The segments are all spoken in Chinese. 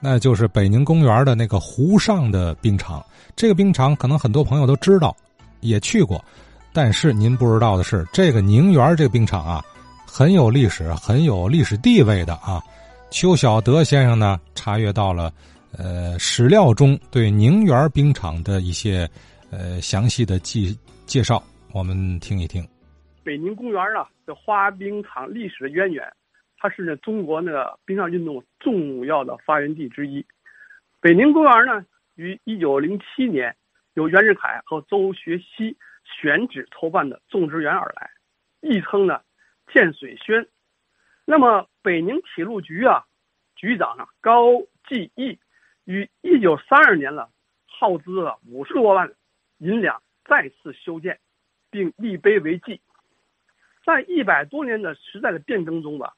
那就是北宁公园的那个湖上的冰场。这个冰场可能很多朋友都知道，也去过，但是您不知道的是，这个宁园这个冰场啊，很有历史，很有历史地位的啊。邱小德先生呢，查阅到了呃史料中对宁园冰场的一些呃详细的记介绍，我们听一听。北宁公园啊，这滑冰场历史的渊源，它是呢中国那个冰上运动重要的发源地之一。北宁公园呢，于一九零七年由袁世凯和周学熙选址筹办的种植园而来，亦称呢建水轩。那么北宁铁路局啊，局长啊高继义于一九三二年了，耗资了五十多万银两再次修建，并立碑为记。在一百多年的时代的变更中吧，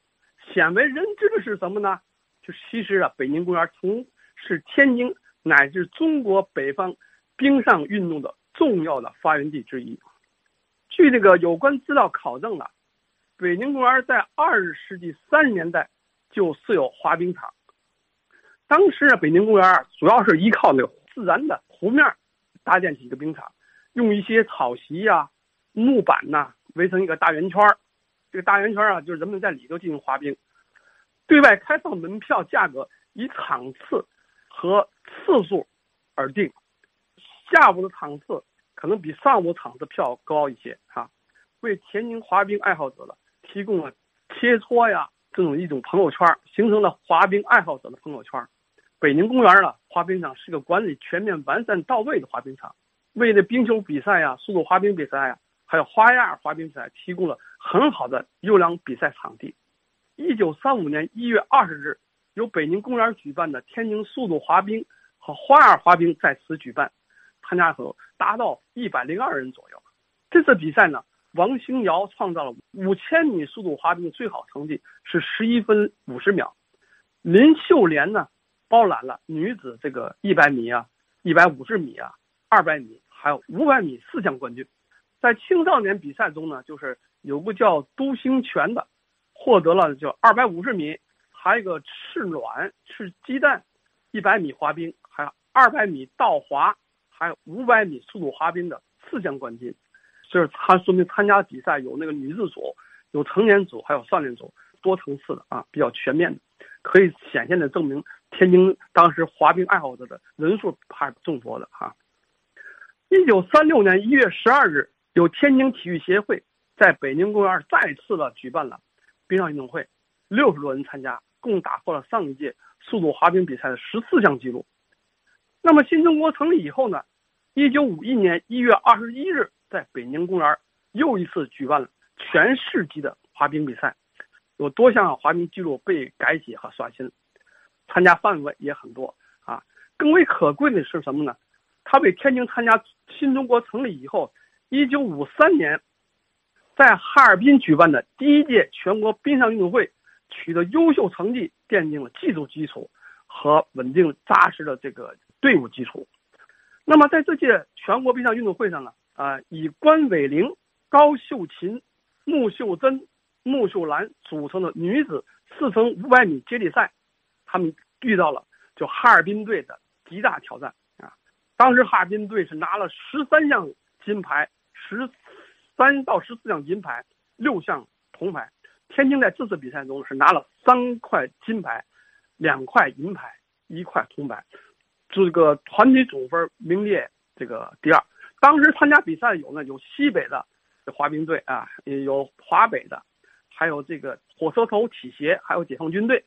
鲜为人知的是什么呢？就其实啊，北宁公园从是天津乃至中国北方冰上运动的重要的发源地之一。据这个有关资料考证了，北宁公园在二十世纪三十年代就设有滑冰场。当时啊，北京公园主要是依靠那个自然的湖面搭建起一个冰场，用一些草席呀、木板呐。围成一个大圆圈这个大圆圈啊，就是人们在里头进行滑冰。对外开放门票价格以场次和次数而定，下午的场次可能比上午场次票高一些啊，为天津滑冰爱好者了提供了切磋呀这种一种朋友圈，形成了滑冰爱好者的朋友圈。北宁公园呢，滑冰场是个管理全面完善到位的滑冰场，为了冰球比赛呀、速度滑冰比赛呀。还有花样滑冰比赛提供了很好的优良比赛场地。一九三五年一月二十日，由北京公园举办的天津速度滑冰和花样滑冰在此举办，参加者达到一百零二人左右。这次比赛呢，王兴尧创造了五千米速度滑冰的最好成绩是十一分五十秒，林秀莲呢包揽了女子这个一百米啊、一百五十米啊、二百米还有五百米四项冠军。在青少年比赛中呢，就是有个叫都兴全的，获得了就二百五十米，还有一个赤卵赤鸡蛋，一百米滑冰，还有二百米倒滑，还有五百米速度滑冰的四项冠军，就是他说明参加比赛有那个女子组，有成年组，还有少年组，多层次的啊，比较全面的，可以显现的证明天津当时滑冰爱好者的人数还是众多的哈。一九三六年一月十二日。由天津体育协会在北京公园再次的举办了冰上运动会，六十多人参加，共打破了上一届速度滑冰比赛的十四项纪录。那么新中国成立以后呢？一九五一年一月二十一日，在北京公园又一次举办了全市级的滑冰比赛，有多项滑冰记录被改写和刷新，参加范围也很多啊。更为可贵的是什么呢？它为天津参加新中国成立以后。一九五三年，在哈尔滨举办的第一届全国冰上运动会取得优秀成绩，奠定了技术基础和稳定扎实的这个队伍基础。那么在这届全国冰上运动会上呢，啊，以关伟玲、高秀琴、穆秀珍、穆秀兰组成的女子四乘五百米接力赛，他们遇到了就哈尔滨队的极大挑战啊。当时哈尔滨队是拿了十三项金牌。十三到十四项银牌，六项铜牌。天津在这次比赛中是拿了三块金牌，两块银牌，一块铜牌，这个团体总分名列这个第二。当时参加比赛有呢，有西北的滑冰队啊，也有华北的，还有这个火车头体协，还有解放军队。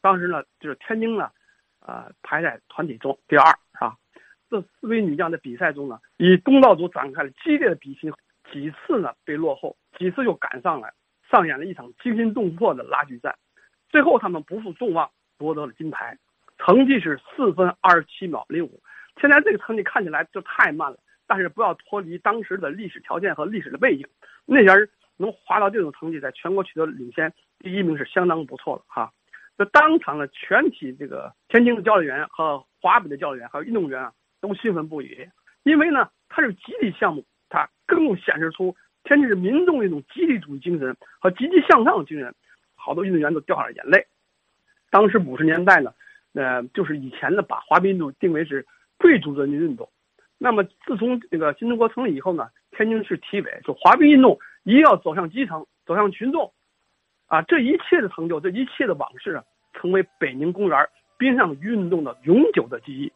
当时呢，就是天津呢，呃，排在团体中第二，是吧？这四位女将在比赛中呢，与东道主展开了激烈的比拼，几次呢被落后，几次又赶上来，上演了一场惊心动魄的拉锯战。最后，他们不负众望，夺得了金牌，成绩是四分二十七秒零五。现在这个成绩看起来就太慢了，但是不要脱离当时的历史条件和历史的背景。那人能滑到这种成绩，在全国取得领先第一名是相当不错的哈。这当场的全体这个天津的教练员和华北的教练员还有运动员啊。都兴奋不已，因为呢，它是集体项目，它更显示出天津市民众的一种集体主义精神和积极向上的精神。好多运动员都掉下了眼泪。当时五十年代呢，呃，就是以前呢把滑冰运动定为是贵族人民运动。那么自从这个新中国成立以后呢，天津市体委就滑冰运动一定要走向基层，走向群众。啊，这一切的成就，这一切的往事啊，成为北宁公园冰上运动的永久的记忆，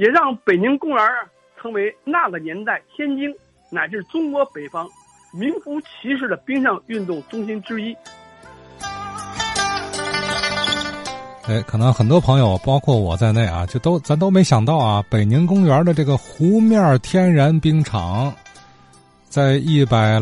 也让北宁公园啊成为那个年代天津乃至中国北方名副其实的冰上运动中心之一。哎，可能很多朋友，包括我在内啊，就都咱都没想到啊，北宁公园的这个湖面天然冰场，在一百。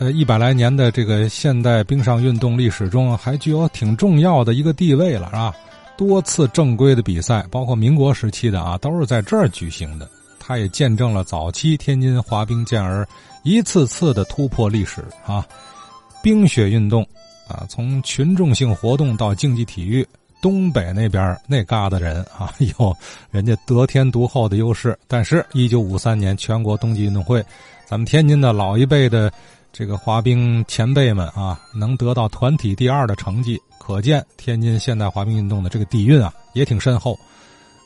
呃，一百来年的这个现代冰上运动历史中，还具有挺重要的一个地位了，是吧？多次正规的比赛，包括民国时期的啊，都是在这儿举行的。它也见证了早期天津滑冰健儿一次次的突破历史啊。冰雪运动啊，从群众性活动到竞技体育，东北那边那嘎达人啊，有人家得天独厚的优势。但是，一九五三年全国冬季运动会，咱们天津的老一辈的。这个滑冰前辈们啊，能得到团体第二的成绩，可见天津现代滑冰运动的这个底蕴啊，也挺深厚。